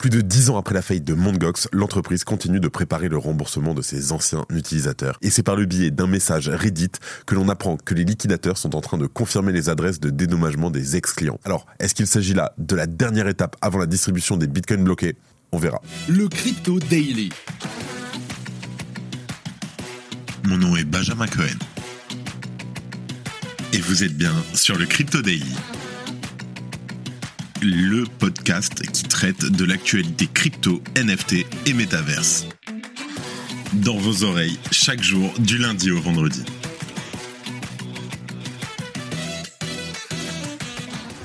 Plus de 10 ans après la faillite de Mondgox, l'entreprise continue de préparer le remboursement de ses anciens utilisateurs. Et c'est par le biais d'un message Reddit que l'on apprend que les liquidateurs sont en train de confirmer les adresses de dédommagement des ex-clients. Alors, est-ce qu'il s'agit là de la dernière étape avant la distribution des bitcoins bloqués? On verra. Le Crypto Daily. Mon nom est Benjamin Cohen. Et vous êtes bien sur le Crypto Daily le podcast qui traite de l'actualité crypto, NFT et métaverse. Dans vos oreilles, chaque jour, du lundi au vendredi.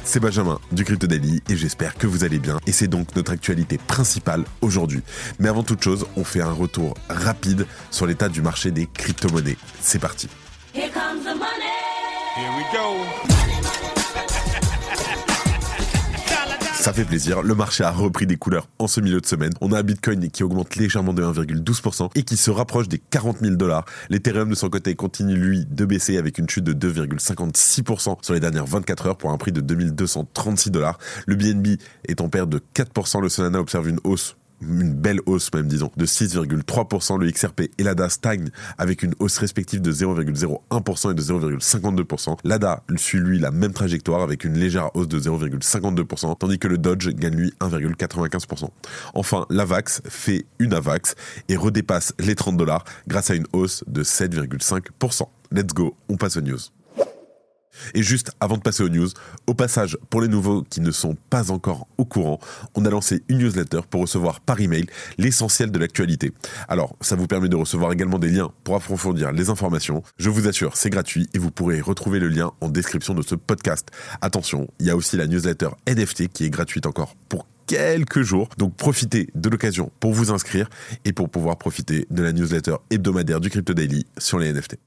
C'est Benjamin du Crypto Daily et j'espère que vous allez bien. Et c'est donc notre actualité principale aujourd'hui. Mais avant toute chose, on fait un retour rapide sur l'état du marché des crypto-monnaies. C'est parti. Here comes the money. Here we go. Ça fait plaisir, le marché a repris des couleurs en ce milieu de semaine. On a un Bitcoin qui augmente légèrement de 1,12% et qui se rapproche des 40 000 dollars. L'Ethereum de son côté continue lui de baisser avec une chute de 2,56% sur les dernières 24 heures pour un prix de 2236 dollars. Le BNB est en perte de 4%, le Solana observe une hausse une belle hausse même disons de 6,3%. Le XRP et l'ADA stagnent avec une hausse respective de 0,01% et de 0,52%. L'ADA suit lui la même trajectoire avec une légère hausse de 0,52% tandis que le Dodge gagne lui 1,95%. Enfin, l'AVAX fait une AVAX et redépasse les 30 dollars grâce à une hausse de 7,5%. Let's go, on passe aux news. Et juste avant de passer aux news, au passage, pour les nouveaux qui ne sont pas encore au courant, on a lancé une newsletter pour recevoir par email l'essentiel de l'actualité. Alors, ça vous permet de recevoir également des liens pour approfondir les informations. Je vous assure, c'est gratuit et vous pourrez retrouver le lien en description de ce podcast. Attention, il y a aussi la newsletter NFT qui est gratuite encore pour quelques jours. Donc profitez de l'occasion pour vous inscrire et pour pouvoir profiter de la newsletter hebdomadaire du Crypto Daily sur les NFT.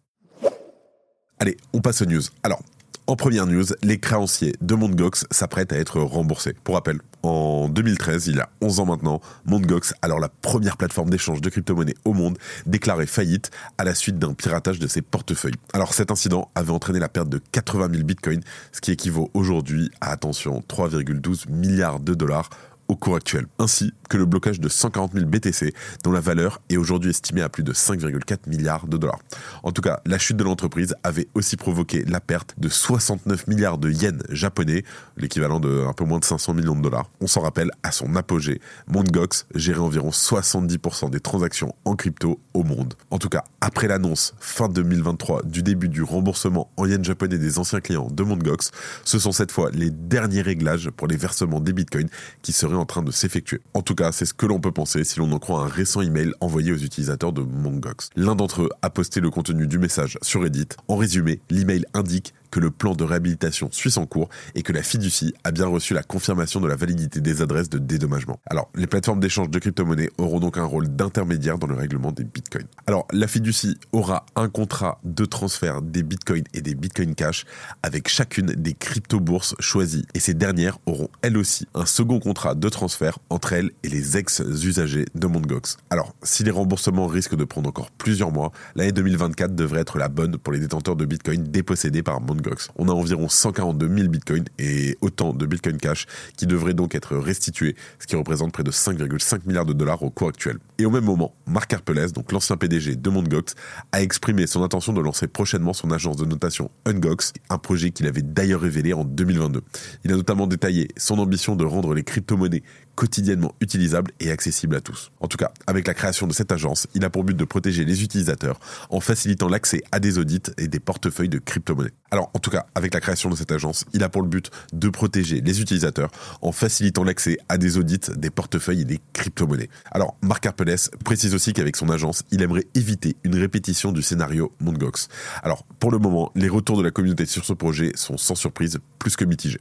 Allez, on passe aux news. Alors, en première news, les créanciers de Mondgox s'apprêtent à être remboursés. Pour rappel, en 2013, il y a 11 ans maintenant, Mondgox, alors la première plateforme d'échange de crypto-monnaies au monde, déclarait faillite à la suite d'un piratage de ses portefeuilles. Alors cet incident avait entraîné la perte de 80 000 bitcoins, ce qui équivaut aujourd'hui à, attention, 3,12 milliards de dollars au cours actuel, ainsi que le blocage de 140 000 BTC, dont la valeur est aujourd'hui estimée à plus de 5,4 milliards de dollars. En tout cas, la chute de l'entreprise avait aussi provoqué la perte de 69 milliards de yens japonais, l'équivalent de un peu moins de 500 millions de dollars. On s'en rappelle, à son apogée, Mondgox gérait environ 70% des transactions en crypto au monde. En tout cas, après l'annonce fin 2023 du début du remboursement en yens japonais des anciens clients de Mondgox, ce sont cette fois les derniers réglages pour les versements des bitcoins qui seraient en train de s'effectuer. En tout cas, c'est ce que l'on peut penser si l'on en croit un récent email envoyé aux utilisateurs de Mongox. L'un d'entre eux a posté le contenu du message sur Reddit. En résumé, l'email indique que le plan de réhabilitation suit son cours et que la fiducie a bien reçu la confirmation de la validité des adresses de dédommagement. Alors, les plateformes d'échange de crypto-monnaies auront donc un rôle d'intermédiaire dans le règlement des bitcoins. Alors, la fiducie aura un contrat de transfert des bitcoins et des bitcoins cash avec chacune des crypto-bourses choisies et ces dernières auront elles aussi un second contrat de transfert entre elles et les ex-usagers de Mondgox. Alors, si les remboursements risquent de prendre encore plusieurs mois, l'année 2024 devrait être la bonne pour les détenteurs de bitcoins dépossédés par Mondgox on a environ 142 000 bitcoins et autant de bitcoin cash qui devraient donc être restitués, ce qui représente près de 5,5 milliards de dollars au cours actuel. Et au même moment, Marc Harpelès, donc l'ancien PDG de Mondgox, a exprimé son intention de lancer prochainement son agence de notation Ungox, un projet qu'il avait d'ailleurs révélé en 2022. Il a notamment détaillé son ambition de rendre les crypto-monnaies quotidiennement utilisables et accessibles à tous. En tout cas, avec la création de cette agence, il a pour but de protéger les utilisateurs en facilitant l'accès à des audits et des portefeuilles de crypto-monnaies. Alors, en tout cas, avec la création de cette agence, il a pour le but de protéger les utilisateurs en facilitant l'accès à des audits, des portefeuilles et des crypto-monnaies. Alors, Marc Arpeles précise aussi qu'avec son agence, il aimerait éviter une répétition du scénario Mondgox. Alors, pour le moment, les retours de la communauté sur ce projet sont sans surprise plus que mitigés.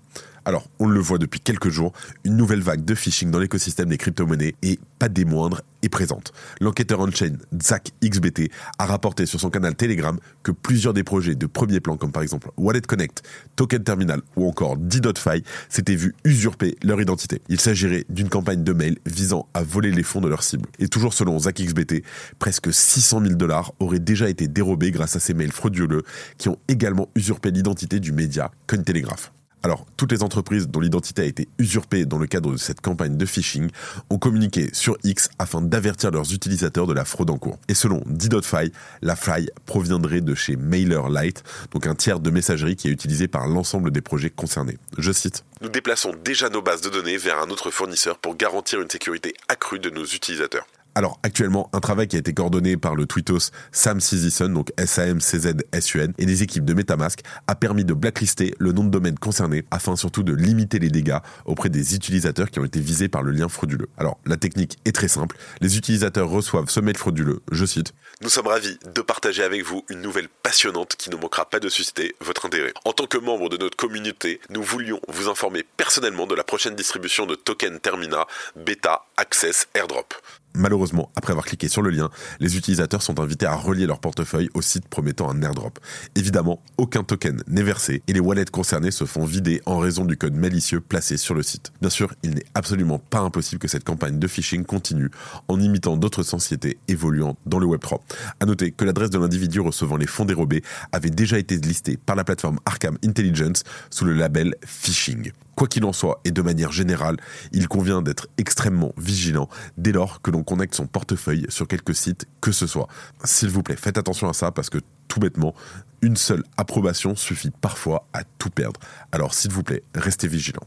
Alors, on le voit depuis quelques jours, une nouvelle vague de phishing dans l'écosystème des crypto-monnaies et pas des moindres est présente. L'enquêteur on-chain Zach XBT a rapporté sur son canal Telegram que plusieurs des projets de premier plan comme par exemple Wallet Connect, Token Terminal ou encore D.Fi s'étaient vus usurper leur identité. Il s'agirait d'une campagne de mail visant à voler les fonds de leur cible. Et toujours selon Zach XBT, presque 600 000 dollars auraient déjà été dérobés grâce à ces mails frauduleux qui ont également usurpé l'identité du média Cointelegraph. Alors, toutes les entreprises dont l'identité a été usurpée dans le cadre de cette campagne de phishing ont communiqué sur X afin d'avertir leurs utilisateurs de la fraude en cours. Et selon D.Fi, la faille proviendrait de chez MailerLite, donc un tiers de messagerie qui est utilisé par l'ensemble des projets concernés. Je cite Nous déplaçons déjà nos bases de données vers un autre fournisseur pour garantir une sécurité accrue de nos utilisateurs. Alors actuellement, un travail qui a été coordonné par le tweetos Sam Cizison, donc S-A-M-C-Z-S-U-N, et des équipes de Metamask, a permis de blacklister le nom de domaine concerné afin surtout de limiter les dégâts auprès des utilisateurs qui ont été visés par le lien frauduleux. Alors la technique est très simple, les utilisateurs reçoivent ce mail frauduleux, je cite, Nous sommes ravis de partager avec vous une nouvelle passionnante qui ne manquera pas de susciter votre intérêt. En tant que membre de notre communauté, nous voulions vous informer personnellement de la prochaine distribution de token Termina Beta Access Airdrop. Malheureusement, après avoir cliqué sur le lien, les utilisateurs sont invités à relier leur portefeuille au site promettant un airdrop. Évidemment, aucun token n'est versé et les wallets concernés se font vider en raison du code malicieux placé sur le site. Bien sûr, il n'est absolument pas impossible que cette campagne de phishing continue en imitant d'autres sociétés évoluant dans le Web3. À noter que l'adresse de l'individu recevant les fonds dérobés avait déjà été listée par la plateforme Arkham Intelligence sous le label phishing. Quoi qu'il en soit, et de manière générale, il convient d'être extrêmement vigilant dès lors que l'on connecte son portefeuille sur quelques sites que ce soit. S'il vous plaît, faites attention à ça parce que tout bêtement, une seule approbation suffit parfois à tout perdre. Alors s'il vous plaît, restez vigilant.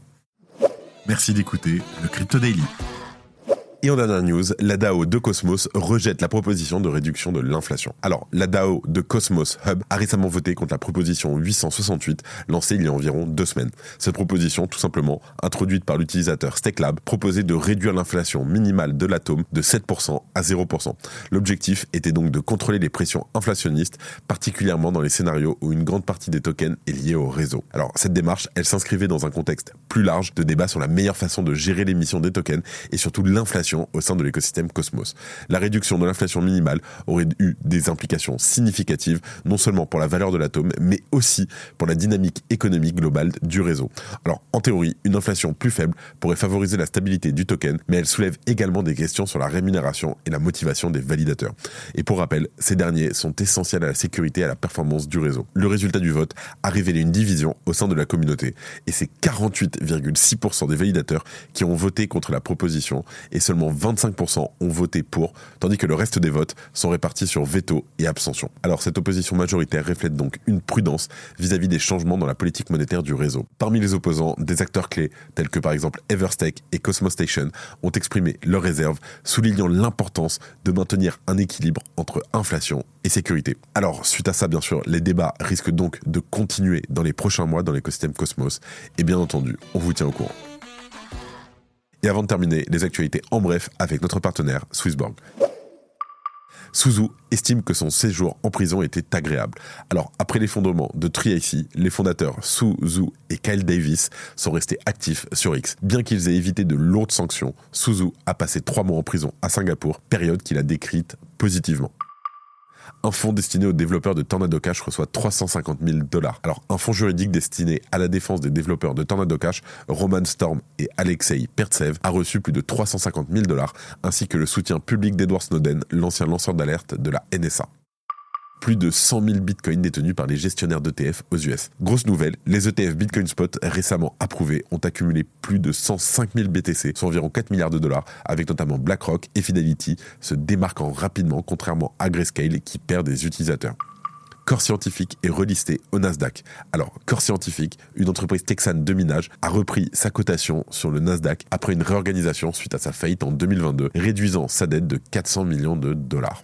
Merci d'écouter le Crypto Daily. Et en dernière news, la DAO de Cosmos rejette la proposition de réduction de l'inflation. Alors, la DAO de Cosmos Hub a récemment voté contre la proposition 868 lancée il y a environ deux semaines. Cette proposition, tout simplement, introduite par l'utilisateur StakeLab, proposait de réduire l'inflation minimale de l'atome de 7% à 0%. L'objectif était donc de contrôler les pressions inflationnistes, particulièrement dans les scénarios où une grande partie des tokens est liée au réseau. Alors, cette démarche, elle s'inscrivait dans un contexte plus large de débat sur la meilleure façon de gérer l'émission des tokens et surtout l'inflation au sein de l'écosystème Cosmos. La réduction de l'inflation minimale aurait eu des implications significatives, non seulement pour la valeur de l'atome, mais aussi pour la dynamique économique globale du réseau. Alors, en théorie, une inflation plus faible pourrait favoriser la stabilité du token, mais elle soulève également des questions sur la rémunération et la motivation des validateurs. Et pour rappel, ces derniers sont essentiels à la sécurité et à la performance du réseau. Le résultat du vote a révélé une division au sein de la communauté, et c'est 48,6% des validateurs qui ont voté contre la proposition, et seulement 25% ont voté pour, tandis que le reste des votes sont répartis sur veto et abstention. Alors cette opposition majoritaire reflète donc une prudence vis-à-vis des changements dans la politique monétaire du réseau. Parmi les opposants, des acteurs clés tels que par exemple Everstake et Cosmos Station ont exprimé leurs réserves, soulignant l'importance de maintenir un équilibre entre inflation et sécurité. Alors, suite à ça, bien sûr, les débats risquent donc de continuer dans les prochains mois dans l'écosystème Cosmos. Et bien entendu, on vous tient au courant. Et avant de terminer, les actualités en bref avec notre partenaire Swissborg. Suzu estime que son séjour en prison était agréable. Alors, après l'effondrement de Triacy, les fondateurs Suzu et Kyle Davis sont restés actifs sur X. Bien qu'ils aient évité de lourdes sanctions, Suzu a passé trois mois en prison à Singapour, période qu'il a décrite positivement un fonds destiné aux développeurs de Tornado Cash reçoit 350 000 dollars. Alors, un fonds juridique destiné à la défense des développeurs de Tornado Cash, Roman Storm et Alexei Pertsev, a reçu plus de 350 000 dollars, ainsi que le soutien public d'Edward Snowden, l'ancien lanceur d'alerte de la NSA plus de 100 000 bitcoins détenus par les gestionnaires d'ETF aux US. Grosse nouvelle, les ETF Bitcoin Spot récemment approuvés ont accumulé plus de 105 000 BTC, soit environ 4 milliards de dollars, avec notamment BlackRock et Fidelity se démarquant rapidement contrairement à Grayscale qui perd des utilisateurs. Core Scientifique est relisté au Nasdaq. Alors, Core Scientifique, une entreprise texane de minage, a repris sa cotation sur le Nasdaq après une réorganisation suite à sa faillite en 2022, réduisant sa dette de 400 millions de dollars.